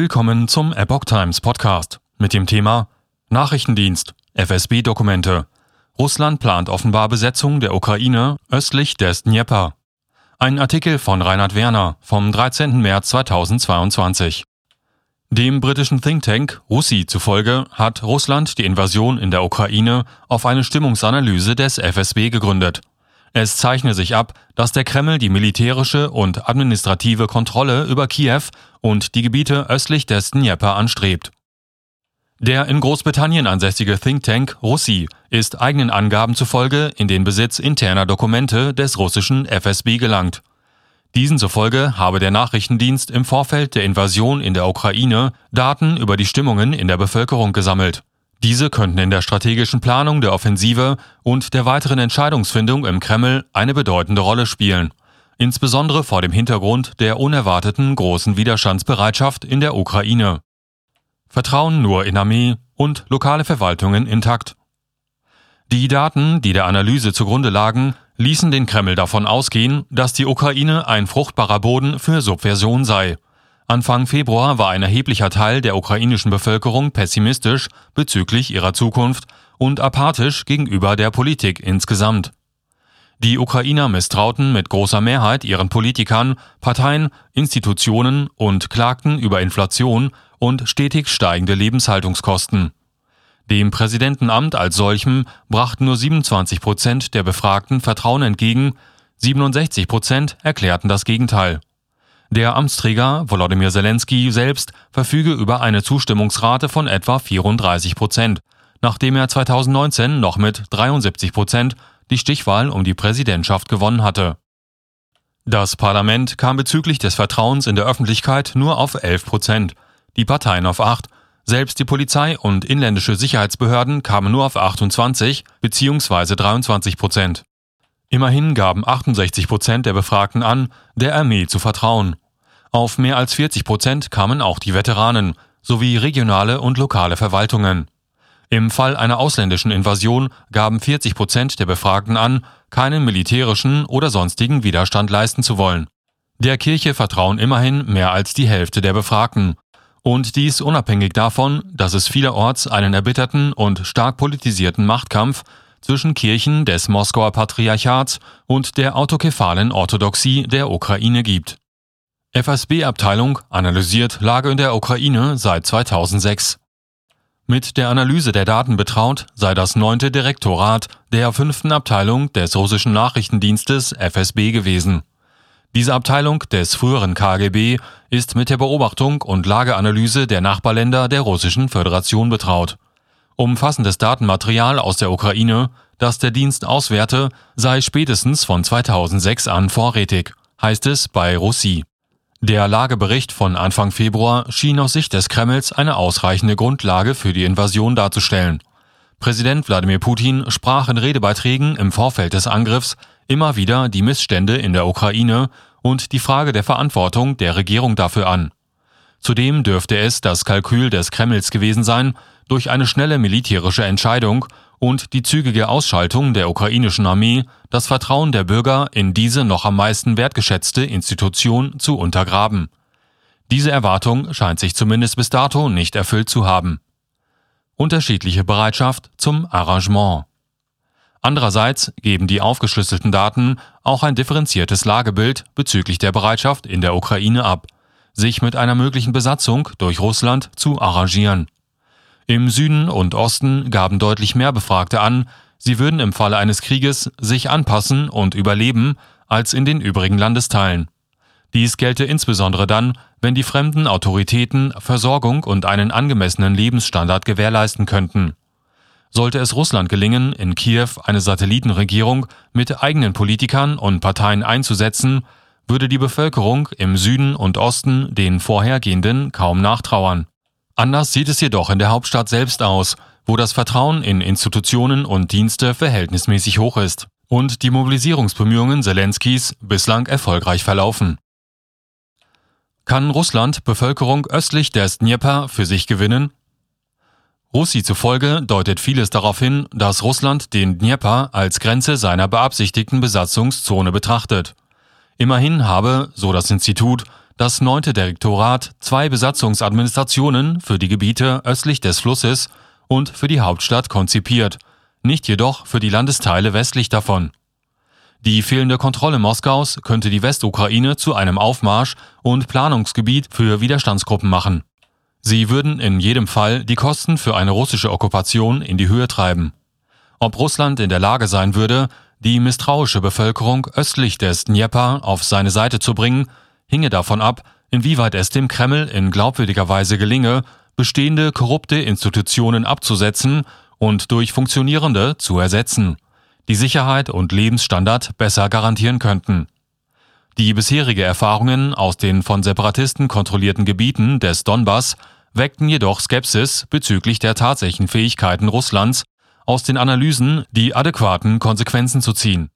Willkommen zum Epoch Times Podcast mit dem Thema Nachrichtendienst, FSB-Dokumente. Russland plant offenbar Besetzung der Ukraine östlich des Dnieper. Ein Artikel von Reinhard Werner vom 13. März 2022. Dem britischen Think Tank Russi zufolge hat Russland die Invasion in der Ukraine auf eine Stimmungsanalyse des FSB gegründet. Es zeichne sich ab, dass der Kreml die militärische und administrative Kontrolle über Kiew und die Gebiete östlich des Dnieper anstrebt. Der in Großbritannien ansässige Think Tank Russi ist eigenen Angaben zufolge in den Besitz interner Dokumente des russischen FSB gelangt. Diesen zufolge habe der Nachrichtendienst im Vorfeld der Invasion in der Ukraine Daten über die Stimmungen in der Bevölkerung gesammelt. Diese könnten in der strategischen Planung der Offensive und der weiteren Entscheidungsfindung im Kreml eine bedeutende Rolle spielen, insbesondere vor dem Hintergrund der unerwarteten großen Widerstandsbereitschaft in der Ukraine. Vertrauen nur in Armee und lokale Verwaltungen intakt. Die Daten, die der Analyse zugrunde lagen, ließen den Kreml davon ausgehen, dass die Ukraine ein fruchtbarer Boden für Subversion sei Anfang Februar war ein erheblicher Teil der ukrainischen Bevölkerung pessimistisch bezüglich ihrer Zukunft und apathisch gegenüber der Politik insgesamt. Die Ukrainer misstrauten mit großer Mehrheit ihren Politikern, Parteien, Institutionen und klagten über Inflation und stetig steigende Lebenshaltungskosten. Dem Präsidentenamt als solchem brachten nur 27 Prozent der Befragten Vertrauen entgegen, 67 Prozent erklärten das Gegenteil. Der Amtsträger Volodymyr Zelensky selbst verfüge über eine Zustimmungsrate von etwa 34 Prozent, nachdem er 2019 noch mit 73 Prozent die Stichwahl um die Präsidentschaft gewonnen hatte. Das Parlament kam bezüglich des Vertrauens in der Öffentlichkeit nur auf 11 Prozent, die Parteien auf 8, selbst die Polizei und inländische Sicherheitsbehörden kamen nur auf 28 bzw. 23 Prozent. Immerhin gaben 68 Prozent der Befragten an, der Armee zu vertrauen. Auf mehr als 40 Prozent kamen auch die Veteranen sowie regionale und lokale Verwaltungen. Im Fall einer ausländischen Invasion gaben 40 Prozent der Befragten an, keinen militärischen oder sonstigen Widerstand leisten zu wollen. Der Kirche vertrauen immerhin mehr als die Hälfte der Befragten. Und dies unabhängig davon, dass es vielerorts einen erbitterten und stark politisierten Machtkampf zwischen Kirchen des Moskauer Patriarchats und der autokephalen Orthodoxie der Ukraine gibt. FSB-Abteilung analysiert Lage in der Ukraine seit 2006. Mit der Analyse der Daten betraut sei das neunte Direktorat der fünften Abteilung des russischen Nachrichtendienstes FSB gewesen. Diese Abteilung des früheren KGB ist mit der Beobachtung und Lageanalyse der Nachbarländer der Russischen Föderation betraut. Umfassendes Datenmaterial aus der Ukraine, das der Dienst auswerte, sei spätestens von 2006 an vorrätig, heißt es bei Russi. Der Lagebericht von Anfang Februar schien aus Sicht des Kremls eine ausreichende Grundlage für die Invasion darzustellen. Präsident Wladimir Putin sprach in Redebeiträgen im Vorfeld des Angriffs immer wieder die Missstände in der Ukraine und die Frage der Verantwortung der Regierung dafür an. Zudem dürfte es das Kalkül des Kremls gewesen sein, durch eine schnelle militärische Entscheidung und die zügige Ausschaltung der ukrainischen Armee das Vertrauen der Bürger in diese noch am meisten wertgeschätzte Institution zu untergraben. Diese Erwartung scheint sich zumindest bis dato nicht erfüllt zu haben. Unterschiedliche Bereitschaft zum Arrangement. Andererseits geben die aufgeschlüsselten Daten auch ein differenziertes Lagebild bezüglich der Bereitschaft in der Ukraine ab, sich mit einer möglichen Besatzung durch Russland zu arrangieren. Im Süden und Osten gaben deutlich mehr Befragte an, sie würden im Falle eines Krieges sich anpassen und überleben als in den übrigen Landesteilen. Dies gelte insbesondere dann, wenn die fremden Autoritäten Versorgung und einen angemessenen Lebensstandard gewährleisten könnten. Sollte es Russland gelingen, in Kiew eine Satellitenregierung mit eigenen Politikern und Parteien einzusetzen, würde die Bevölkerung im Süden und Osten den vorhergehenden kaum nachtrauern. Anders sieht es jedoch in der Hauptstadt selbst aus, wo das Vertrauen in Institutionen und Dienste verhältnismäßig hoch ist und die Mobilisierungsbemühungen Zelenskis bislang erfolgreich verlaufen. Kann Russland Bevölkerung östlich des Dnieper für sich gewinnen? Russi zufolge deutet vieles darauf hin, dass Russland den Dnieper als Grenze seiner beabsichtigten Besatzungszone betrachtet. Immerhin habe, so das Institut, das neunte Direktorat zwei Besatzungsadministrationen für die Gebiete östlich des Flusses und für die Hauptstadt konzipiert, nicht jedoch für die Landesteile westlich davon. Die fehlende Kontrolle Moskaus könnte die Westukraine zu einem Aufmarsch- und Planungsgebiet für Widerstandsgruppen machen. Sie würden in jedem Fall die Kosten für eine russische Okkupation in die Höhe treiben. Ob Russland in der Lage sein würde, die misstrauische Bevölkerung östlich des Dnieper auf seine Seite zu bringen, hinge davon ab, inwieweit es dem Kreml in glaubwürdiger Weise gelinge, bestehende korrupte Institutionen abzusetzen und durch funktionierende zu ersetzen die Sicherheit und Lebensstandard besser garantieren könnten. Die bisherige Erfahrungen aus den von Separatisten kontrollierten Gebieten des Donbass weckten jedoch Skepsis bezüglich der tatsächlichen Fähigkeiten Russlands, aus den Analysen die adäquaten Konsequenzen zu ziehen